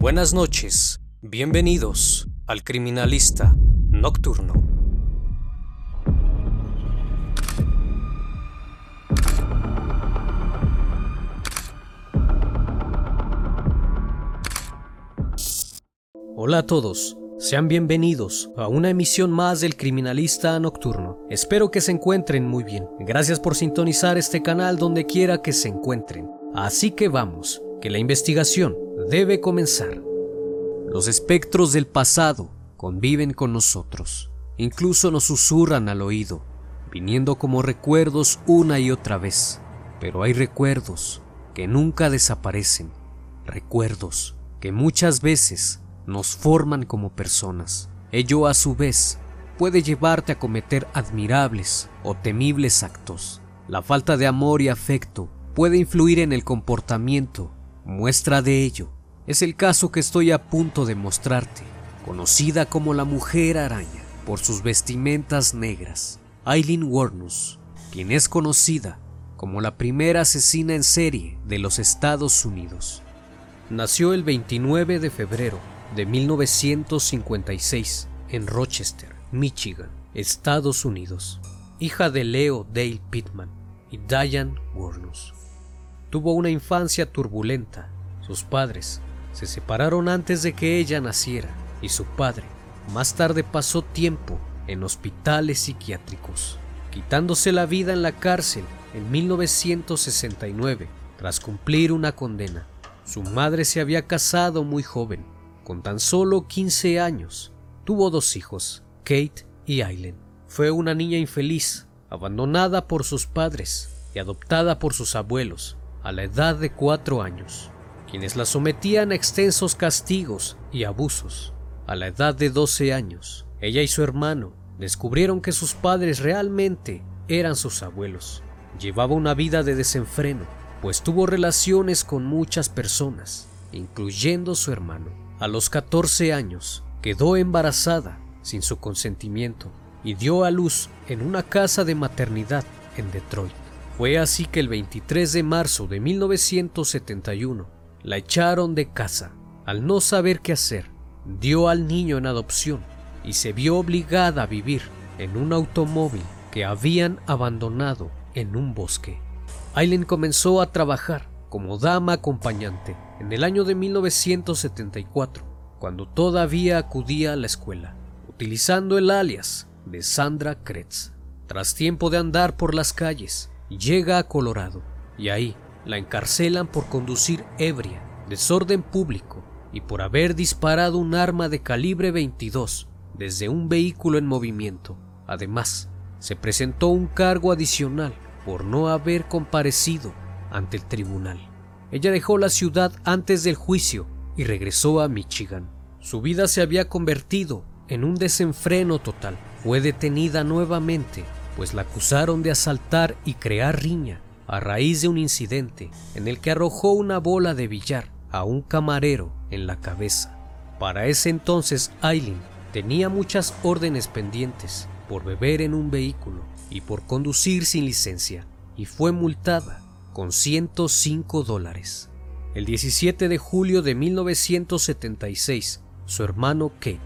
Buenas noches, bienvenidos al Criminalista Nocturno. Hola a todos, sean bienvenidos a una emisión más del Criminalista Nocturno. Espero que se encuentren muy bien. Gracias por sintonizar este canal donde quiera que se encuentren. Así que vamos, que la investigación debe comenzar. Los espectros del pasado conviven con nosotros, incluso nos susurran al oído, viniendo como recuerdos una y otra vez. Pero hay recuerdos que nunca desaparecen, recuerdos que muchas veces nos forman como personas. Ello a su vez puede llevarte a cometer admirables o temibles actos. La falta de amor y afecto puede influir en el comportamiento Muestra de ello es el caso que estoy a punto de mostrarte, conocida como la Mujer Araña por sus vestimentas negras, Eileen Warnus, quien es conocida como la primera asesina en serie de los Estados Unidos. Nació el 29 de febrero de 1956 en Rochester, Michigan, Estados Unidos, hija de Leo Dale Pittman y Diane Warnus. Tuvo una infancia turbulenta. Sus padres se separaron antes de que ella naciera y su padre más tarde pasó tiempo en hospitales psiquiátricos, quitándose la vida en la cárcel en 1969 tras cumplir una condena. Su madre se había casado muy joven, con tan solo 15 años. Tuvo dos hijos, Kate y Aileen. Fue una niña infeliz, abandonada por sus padres y adoptada por sus abuelos, a la edad de cuatro años, quienes la sometían a extensos castigos y abusos. A la edad de 12 años, ella y su hermano descubrieron que sus padres realmente eran sus abuelos. Llevaba una vida de desenfreno, pues tuvo relaciones con muchas personas, incluyendo su hermano. A los 14 años, quedó embarazada sin su consentimiento y dio a luz en una casa de maternidad en Detroit. Fue así que el 23 de marzo de 1971 la echaron de casa. Al no saber qué hacer, dio al niño en adopción y se vio obligada a vivir en un automóvil que habían abandonado en un bosque. Aileen comenzó a trabajar como dama acompañante en el año de 1974, cuando todavía acudía a la escuela, utilizando el alias de Sandra Kretz. Tras tiempo de andar por las calles, llega a Colorado y ahí la encarcelan por conducir ebria, desorden público y por haber disparado un arma de calibre 22 desde un vehículo en movimiento. Además, se presentó un cargo adicional por no haber comparecido ante el tribunal. Ella dejó la ciudad antes del juicio y regresó a Michigan. Su vida se había convertido en un desenfreno total. Fue detenida nuevamente pues la acusaron de asaltar y crear riña a raíz de un incidente en el que arrojó una bola de billar a un camarero en la cabeza. Para ese entonces Aileen tenía muchas órdenes pendientes por beber en un vehículo y por conducir sin licencia y fue multada con 105 dólares. El 17 de julio de 1976, su hermano Kate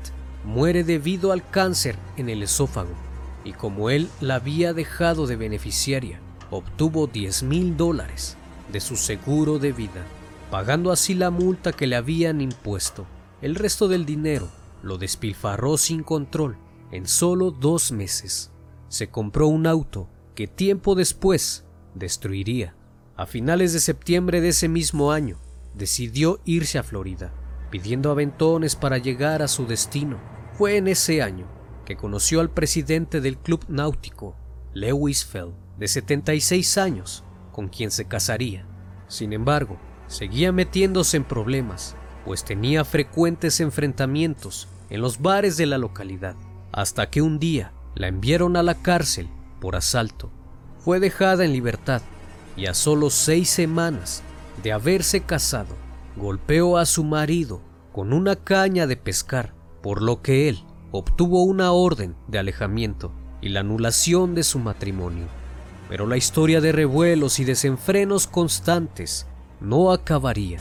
muere debido al cáncer en el esófago y como él la había dejado de beneficiaria, obtuvo 10 mil dólares de su seguro de vida, pagando así la multa que le habían impuesto. El resto del dinero lo despilfarró sin control en solo dos meses. Se compró un auto que tiempo después destruiría. A finales de septiembre de ese mismo año, decidió irse a Florida, pidiendo aventones para llegar a su destino. Fue en ese año que conoció al presidente del club náutico, Lewis Fell, de 76 años, con quien se casaría. Sin embargo, seguía metiéndose en problemas, pues tenía frecuentes enfrentamientos en los bares de la localidad, hasta que un día la enviaron a la cárcel por asalto. Fue dejada en libertad y a solo seis semanas de haberse casado, golpeó a su marido con una caña de pescar, por lo que él obtuvo una orden de alejamiento y la anulación de su matrimonio. Pero la historia de revuelos y desenfrenos constantes no acabaría.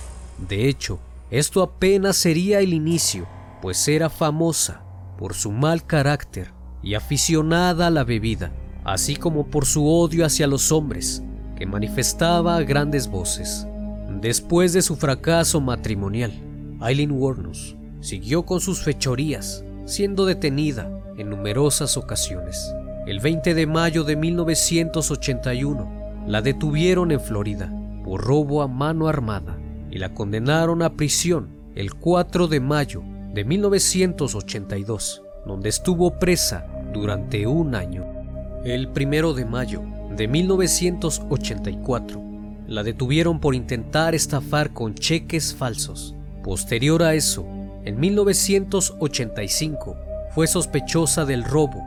De hecho, Esto apenas sería el inicio, pues era famosa por su mal carácter y aficionada a la bebida, así como por su odio hacia los hombres, que manifestaba a grandes voces. Después de su fracaso matrimonial, Eileen Warnos siguió con sus fechorías, siendo detenida en numerosas ocasiones. El 20 de mayo de 1981 la detuvieron en Florida por robo a mano armada y la condenaron a prisión el 4 de mayo de 1982, donde estuvo presa durante un año. El 1 de mayo de 1984 la detuvieron por intentar estafar con cheques falsos. Posterior a eso, en 1985 fue sospechosa del robo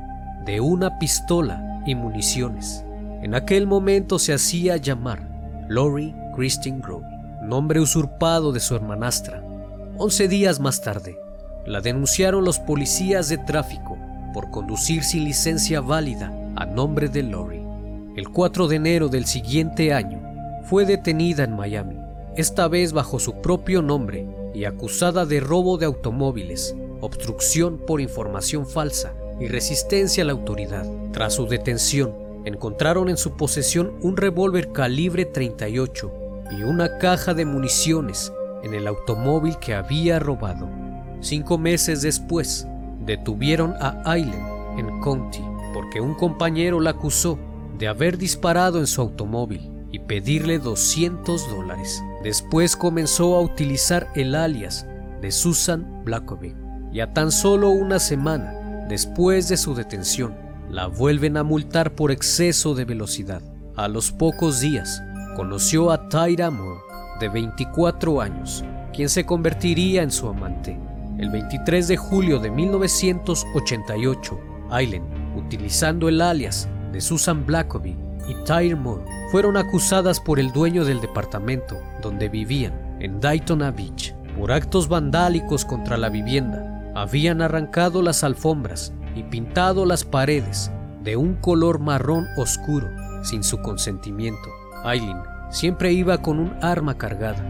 de una pistola y municiones. En aquel momento se hacía llamar Lori Christine Grove, nombre usurpado de su hermanastra. Once días más tarde, la denunciaron los policías de tráfico por conducir sin licencia válida a nombre de Lori. El 4 de enero del siguiente año, fue detenida en Miami, esta vez bajo su propio nombre y acusada de robo de automóviles, obstrucción por información falsa y resistencia a la autoridad. Tras su detención, encontraron en su posesión un revólver calibre 38 y una caja de municiones en el automóvil que había robado. Cinco meses después, detuvieron a Aileen en County porque un compañero la acusó de haber disparado en su automóvil y pedirle 200 dólares. Después comenzó a utilizar el alias de Susan Blackovic y a tan solo una semana después de su detención la vuelven a multar por exceso de velocidad. A los pocos días conoció a Tyra Moore de 24 años, quien se convertiría en su amante. El 23 de julio de 1988, Aileen, utilizando el alias de Susan Blackovic y Moore, fueron acusadas por el dueño del departamento donde vivían, en Daytona Beach, por actos vandálicos contra la vivienda habían arrancado las alfombras y pintado las paredes de un color marrón oscuro sin su consentimiento. Aileen siempre iba con un arma cargada.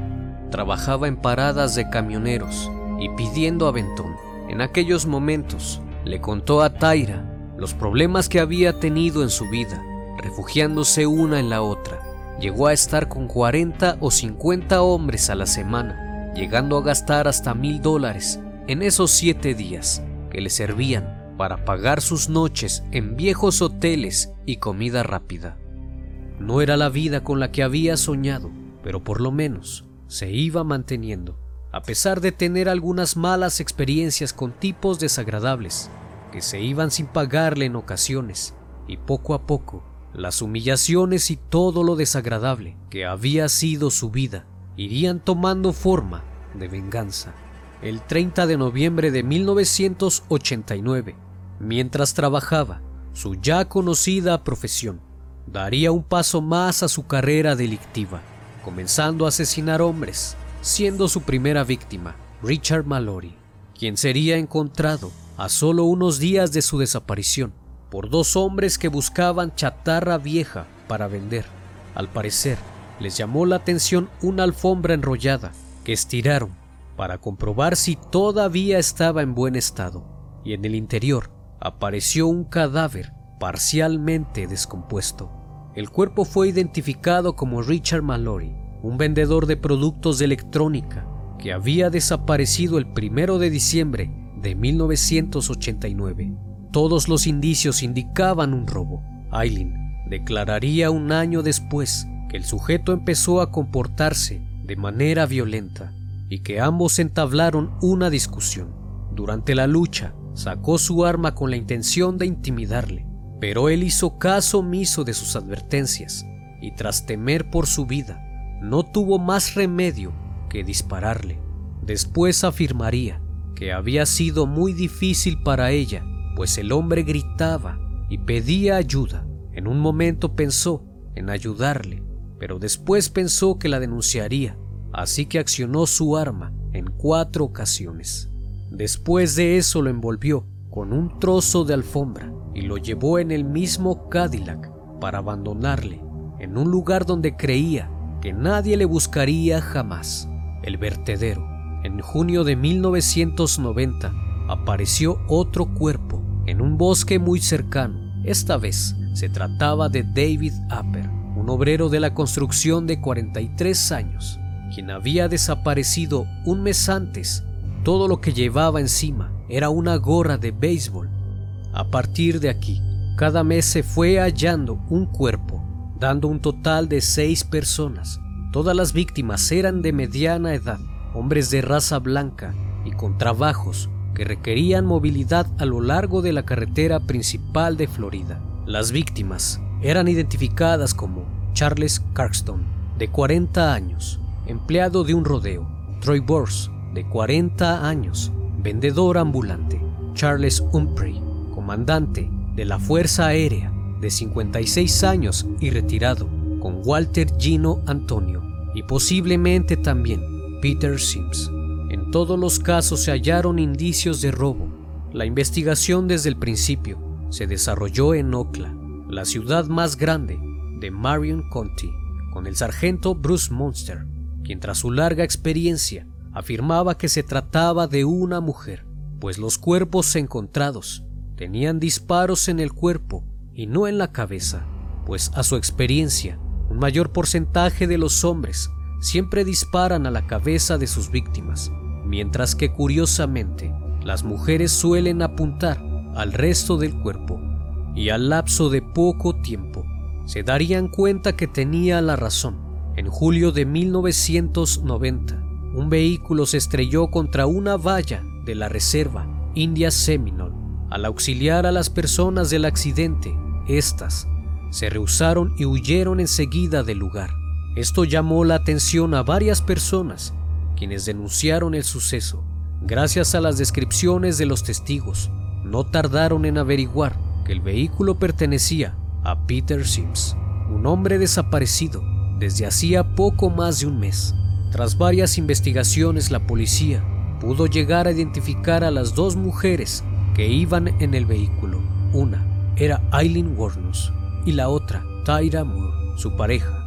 Trabajaba en paradas de camioneros y pidiendo aventón. En aquellos momentos le contó a Tyra los problemas que había tenido en su vida, refugiándose una en la otra. Llegó a estar con 40 o 50 hombres a la semana, llegando a gastar hasta mil dólares en esos siete días que le servían para pagar sus noches en viejos hoteles y comida rápida. No era la vida con la que había soñado, pero por lo menos se iba manteniendo, a pesar de tener algunas malas experiencias con tipos desagradables que se iban sin pagarle en ocasiones, y poco a poco las humillaciones y todo lo desagradable que había sido su vida irían tomando forma de venganza el 30 de noviembre de 1989, mientras trabajaba su ya conocida profesión. Daría un paso más a su carrera delictiva, comenzando a asesinar hombres, siendo su primera víctima Richard Mallory, quien sería encontrado a solo unos días de su desaparición por dos hombres que buscaban chatarra vieja para vender. Al parecer, les llamó la atención una alfombra enrollada que estiraron para comprobar si todavía estaba en buen estado, y en el interior apareció un cadáver parcialmente descompuesto. El cuerpo fue identificado como Richard Mallory, un vendedor de productos de electrónica que había desaparecido el primero de diciembre de 1989. Todos los indicios indicaban un robo. Eileen declararía un año después que el sujeto empezó a comportarse de manera violenta y que ambos entablaron una discusión. Durante la lucha, sacó su arma con la intención de intimidarle, pero él hizo caso omiso de sus advertencias y tras temer por su vida, no tuvo más remedio que dispararle. Después afirmaría que había sido muy difícil para ella, pues el hombre gritaba y pedía ayuda. En un momento pensó en ayudarle, pero después pensó que la denunciaría así que accionó su arma en cuatro ocasiones. Después de eso lo envolvió con un trozo de alfombra y lo llevó en el mismo Cadillac para abandonarle en un lugar donde creía que nadie le buscaría jamás, el vertedero, En junio de 1990 apareció otro cuerpo en un bosque muy cercano. Esta vez se trataba de David Apper, un obrero de la construcción de 43 años, quien había desaparecido un mes antes. Todo lo que llevaba encima era una gorra de béisbol. A partir de aquí, cada mes se fue hallando un cuerpo, dando un total de seis personas. Todas las víctimas eran de mediana edad, hombres de raza blanca y con trabajos que requerían movilidad a lo largo de la carretera principal de Florida. Las víctimas eran identificadas como Charles Carkston, de 40 años, empleado de un rodeo, Troy Bors, de 40 años, vendedor ambulante, Charles Humphrey, comandante de la Fuerza Aérea, de 56 años y retirado, con Walter Gino Antonio, y posiblemente también Peter Sims. Todos los casos se hallaron indicios de robo. La investigación desde el principio se desarrolló en Ocla, la ciudad más grande de Marion County, con el sargento Bruce Monster, quien tras su larga experiencia afirmaba que se trataba de una mujer, pues los cuerpos encontrados tenían disparos en el cuerpo y no en la cabeza, pues a su experiencia, un mayor porcentaje de los hombres siempre disparan a la cabeza de sus víctimas, mientras que curiosamente las mujeres suelen apuntar al resto del cuerpo y al lapso de poco tiempo se darían cuenta que tenía la razón. En julio de 1990, un vehículo se estrelló contra una valla de la reserva India Seminole. Al auxiliar a las personas del accidente, éstas se rehusaron y huyeron enseguida del lugar. Esto llamó la atención a varias personas, quienes denunciaron el suceso. Gracias a las descripciones de los testigos, no tardaron en averiguar que el vehículo pertenecía a Peter Sims, un hombre desaparecido desde hacía poco más de un mes. Tras varias investigaciones, la policía pudo llegar a identificar a las dos mujeres que iban en el vehículo. Una era Eileen Warnus y la otra Tyra Moore, su pareja.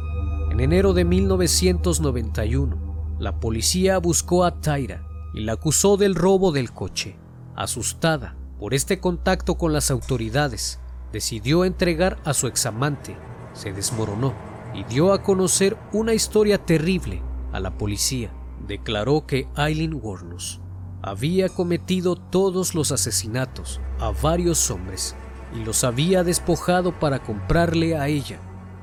En enero de 1991, la policía buscó a Tyra y la acusó del robo del coche. Asustada, por este contacto con las autoridades, decidió entregar a su examante, se desmoronó y dio a conocer una historia terrible a la policía. Declaró que Eileen Warnus había cometido todos los asesinatos a varios hombres y los había despojado para comprarle a ella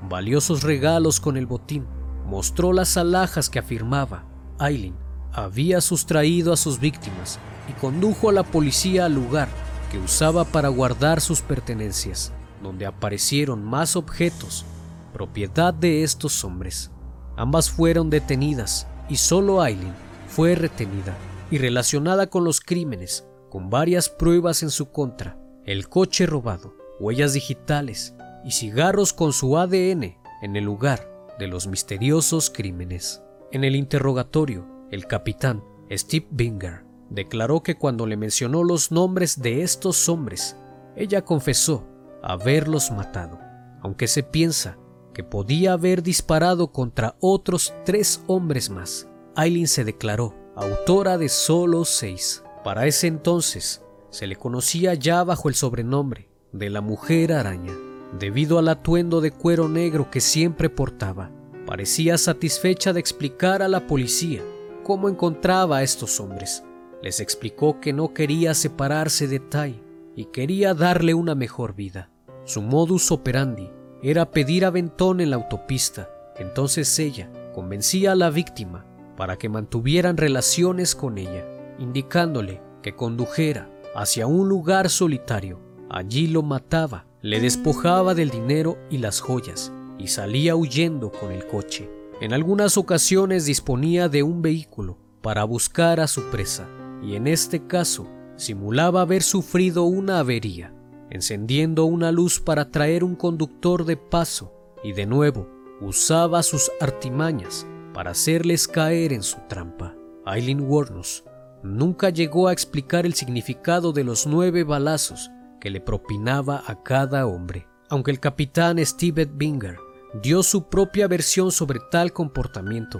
valiosos regalos con el botín. Mostró las alhajas que afirmaba Eileen había sustraído a sus víctimas y condujo a la policía al lugar que usaba para guardar sus pertenencias, donde aparecieron más objetos, propiedad de estos hombres. Ambas fueron detenidas y solo Aileen fue retenida y relacionada con los crímenes, con varias pruebas en su contra, el coche robado, huellas digitales y cigarros con su ADN en el lugar de los misteriosos crímenes. En el interrogatorio, el capitán Steve Binger declaró que cuando le mencionó los nombres de estos hombres, ella confesó haberlos matado, aunque se piensa que podía haber disparado contra otros tres hombres más. Aileen se declaró autora de solo seis. Para ese entonces se le conocía ya bajo el sobrenombre de la mujer araña, debido al atuendo de cuero negro que siempre portaba. Parecía satisfecha de explicar a la policía cómo encontraba a estos hombres les explicó que no quería separarse de Tai y quería darle una mejor vida. Su modus operandi era pedir aventón en la autopista. Entonces ella convencía a la víctima para que mantuvieran relaciones con ella, indicándole que condujera hacia un lugar solitario. Allí lo mataba, le despojaba del dinero y las joyas y salía huyendo con el coche. En algunas ocasiones disponía de un vehículo para buscar a su presa y en este caso simulaba haber sufrido una avería, encendiendo una luz para traer un conductor de paso y de nuevo usaba sus artimañas para hacerles caer en su trampa. Aileen Warnus nunca llegó a explicar el significado de los nueve balazos que le propinaba a cada hombre, aunque el capitán Steve Binger dio su propia versión sobre tal comportamiento.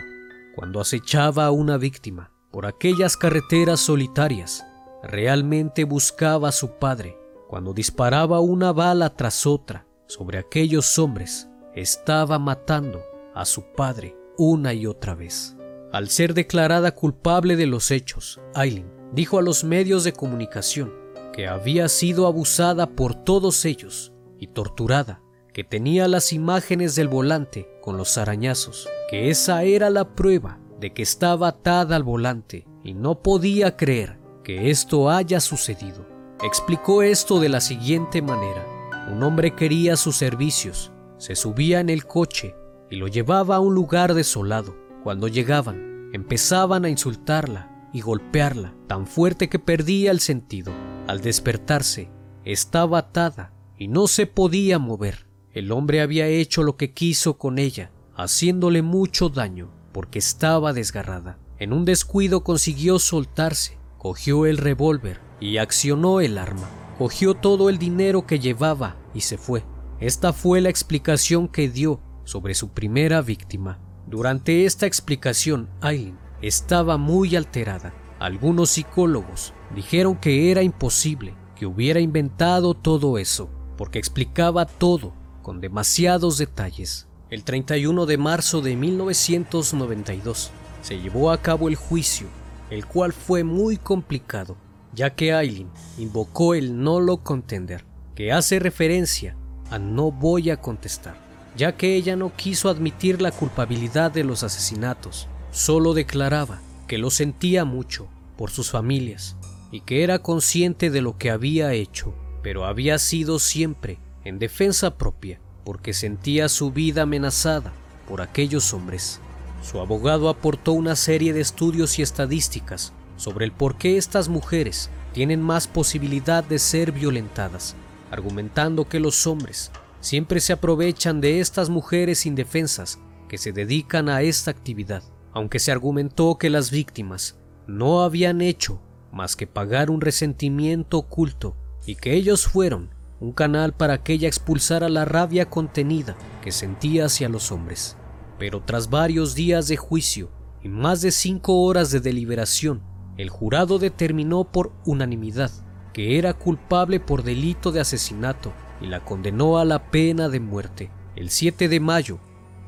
Cuando acechaba a una víctima, por aquellas carreteras solitarias, realmente buscaba a su padre. Cuando disparaba una bala tras otra sobre aquellos hombres, estaba matando a su padre una y otra vez. Al ser declarada culpable de los hechos, Aileen dijo a los medios de comunicación que había sido abusada por todos ellos y torturada, que tenía las imágenes del volante con los arañazos, que esa era la prueba de que estaba atada al volante y no podía creer que esto haya sucedido. Explicó esto de la siguiente manera. Un hombre quería sus servicios, se subía en el coche y lo llevaba a un lugar desolado. Cuando llegaban, empezaban a insultarla y golpearla tan fuerte que perdía el sentido. Al despertarse, estaba atada y no se podía mover. El hombre había hecho lo que quiso con ella, haciéndole mucho daño porque estaba desgarrada. En un descuido consiguió soltarse, cogió el revólver y accionó el arma. Cogió todo el dinero que llevaba y se fue. Esta fue la explicación que dio sobre su primera víctima. Durante esta explicación, Aileen estaba muy alterada. Algunos psicólogos dijeron que era imposible que hubiera inventado todo eso, porque explicaba todo demasiados detalles. El 31 de marzo de 1992 se llevó a cabo el juicio, el cual fue muy complicado, ya que Aileen invocó el no lo contender, que hace referencia a no voy a contestar, ya que ella no quiso admitir la culpabilidad de los asesinatos, solo declaraba que lo sentía mucho por sus familias y que era consciente de lo que había hecho, pero había sido siempre en defensa propia porque sentía su vida amenazada por aquellos hombres. Su abogado aportó una serie de estudios y estadísticas sobre el por qué estas mujeres tienen más posibilidad de ser violentadas, argumentando que los hombres siempre se aprovechan de estas mujeres indefensas que se dedican a esta actividad, aunque se argumentó que las víctimas no habían hecho más que pagar un resentimiento oculto y que ellos fueron un canal para que ella expulsara la rabia contenida que sentía hacia los hombres. Pero tras varios días de juicio y más de cinco horas de deliberación, el jurado determinó por unanimidad que era culpable por delito de asesinato y la condenó a la pena de muerte. El 7 de mayo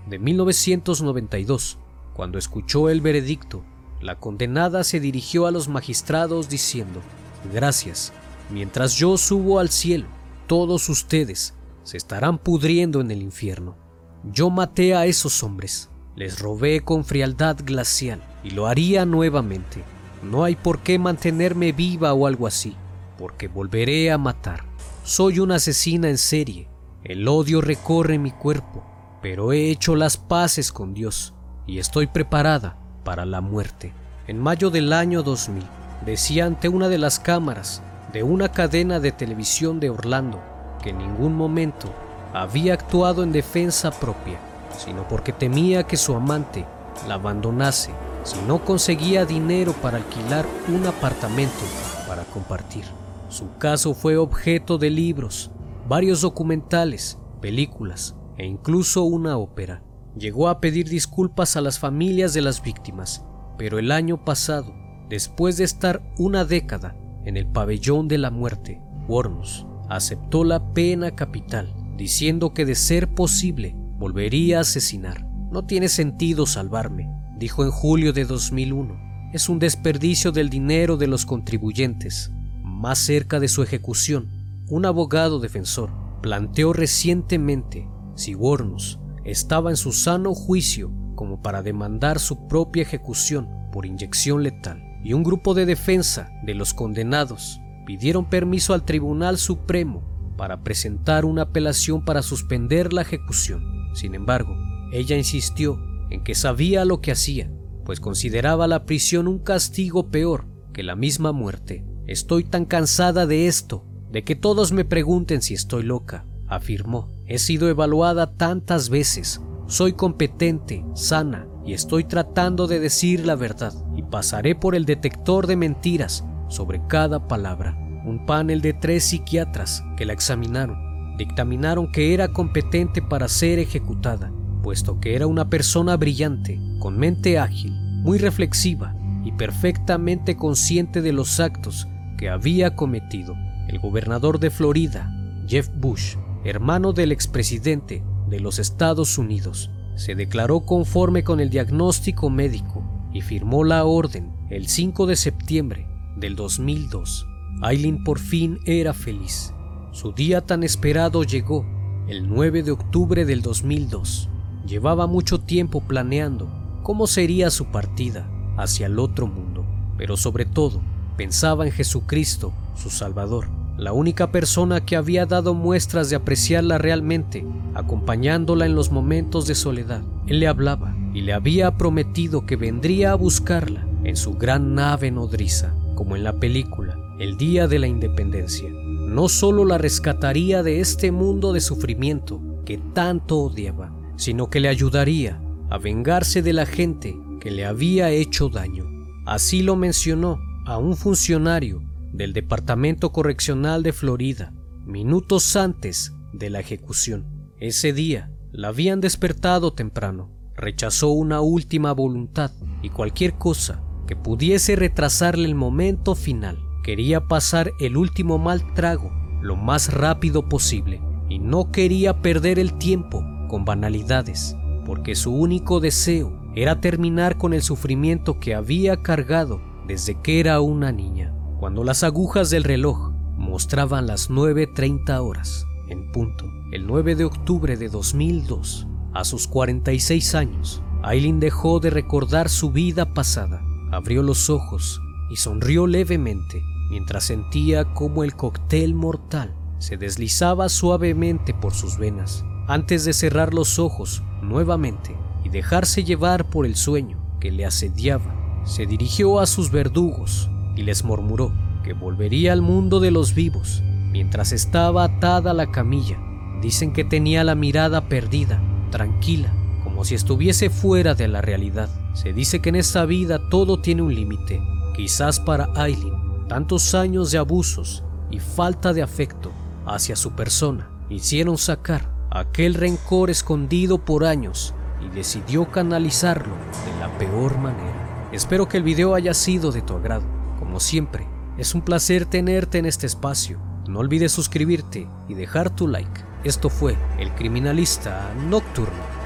de 1992, cuando escuchó el veredicto, la condenada se dirigió a los magistrados diciendo, Gracias, mientras yo subo al cielo, todos ustedes se estarán pudriendo en el infierno. Yo maté a esos hombres, les robé con frialdad glacial y lo haría nuevamente. No hay por qué mantenerme viva o algo así, porque volveré a matar. Soy una asesina en serie, el odio recorre mi cuerpo, pero he hecho las paces con Dios y estoy preparada para la muerte. En mayo del año 2000, decía ante una de las cámaras de una cadena de televisión de Orlando que en ningún momento había actuado en defensa propia, sino porque temía que su amante la abandonase si no conseguía dinero para alquilar un apartamento para compartir. Su caso fue objeto de libros, varios documentales, películas e incluso una ópera. Llegó a pedir disculpas a las familias de las víctimas, pero el año pasado, después de estar una década en el pabellón de la muerte, Worms aceptó la pena capital, diciendo que de ser posible volvería a asesinar. No tiene sentido salvarme, dijo en julio de 2001. Es un desperdicio del dinero de los contribuyentes. Más cerca de su ejecución, un abogado defensor planteó recientemente si Worms estaba en su sano juicio como para demandar su propia ejecución por inyección letal y un grupo de defensa de los condenados pidieron permiso al Tribunal Supremo para presentar una apelación para suspender la ejecución. Sin embargo, ella insistió en que sabía lo que hacía, pues consideraba la prisión un castigo peor que la misma muerte. Estoy tan cansada de esto, de que todos me pregunten si estoy loca, afirmó. He sido evaluada tantas veces, soy competente, sana, y estoy tratando de decir la verdad y pasaré por el detector de mentiras sobre cada palabra. Un panel de tres psiquiatras que la examinaron dictaminaron que era competente para ser ejecutada, puesto que era una persona brillante, con mente ágil, muy reflexiva y perfectamente consciente de los actos que había cometido. El gobernador de Florida, Jeff Bush, hermano del expresidente de los Estados Unidos, se declaró conforme con el diagnóstico médico y firmó la orden el 5 de septiembre del 2002. Aileen por fin era feliz. Su día tan esperado llegó el 9 de octubre del 2002. Llevaba mucho tiempo planeando cómo sería su partida hacia el otro mundo, pero sobre todo pensaba en Jesucristo, su Salvador, la única persona que había dado muestras de apreciarla realmente, acompañándola en los momentos de soledad. Él le hablaba y le había prometido que vendría a buscarla en su gran nave nodriza, como en la película El Día de la Independencia. No solo la rescataría de este mundo de sufrimiento que tanto odiaba, sino que le ayudaría a vengarse de la gente que le había hecho daño. Así lo mencionó a un funcionario del Departamento Correccional de Florida minutos antes de la ejecución. Ese día la habían despertado temprano, rechazó una última voluntad y cualquier cosa que pudiese retrasarle el momento final. Quería pasar el último mal trago lo más rápido posible y no quería perder el tiempo con banalidades, porque su único deseo era terminar con el sufrimiento que había cargado desde que era una niña. Cuando las agujas del reloj mostraban las 9.30 horas, en punto, el 9 de octubre de 2002, a sus 46 años, Aileen dejó de recordar su vida pasada, abrió los ojos y sonrió levemente mientras sentía cómo el cóctel mortal se deslizaba suavemente por sus venas. Antes de cerrar los ojos nuevamente y dejarse llevar por el sueño que le asediaba, se dirigió a sus verdugos y les murmuró que volvería al mundo de los vivos mientras estaba atada a la camilla. Dicen que tenía la mirada perdida, tranquila, como si estuviese fuera de la realidad. Se dice que en esta vida todo tiene un límite. Quizás para Aileen, tantos años de abusos y falta de afecto hacia su persona hicieron sacar aquel rencor escondido por años y decidió canalizarlo de la peor manera. Espero que el video haya sido de tu agrado. Como siempre, es un placer tenerte en este espacio. No olvides suscribirte y dejar tu like. Esto fue El Criminalista Nocturno.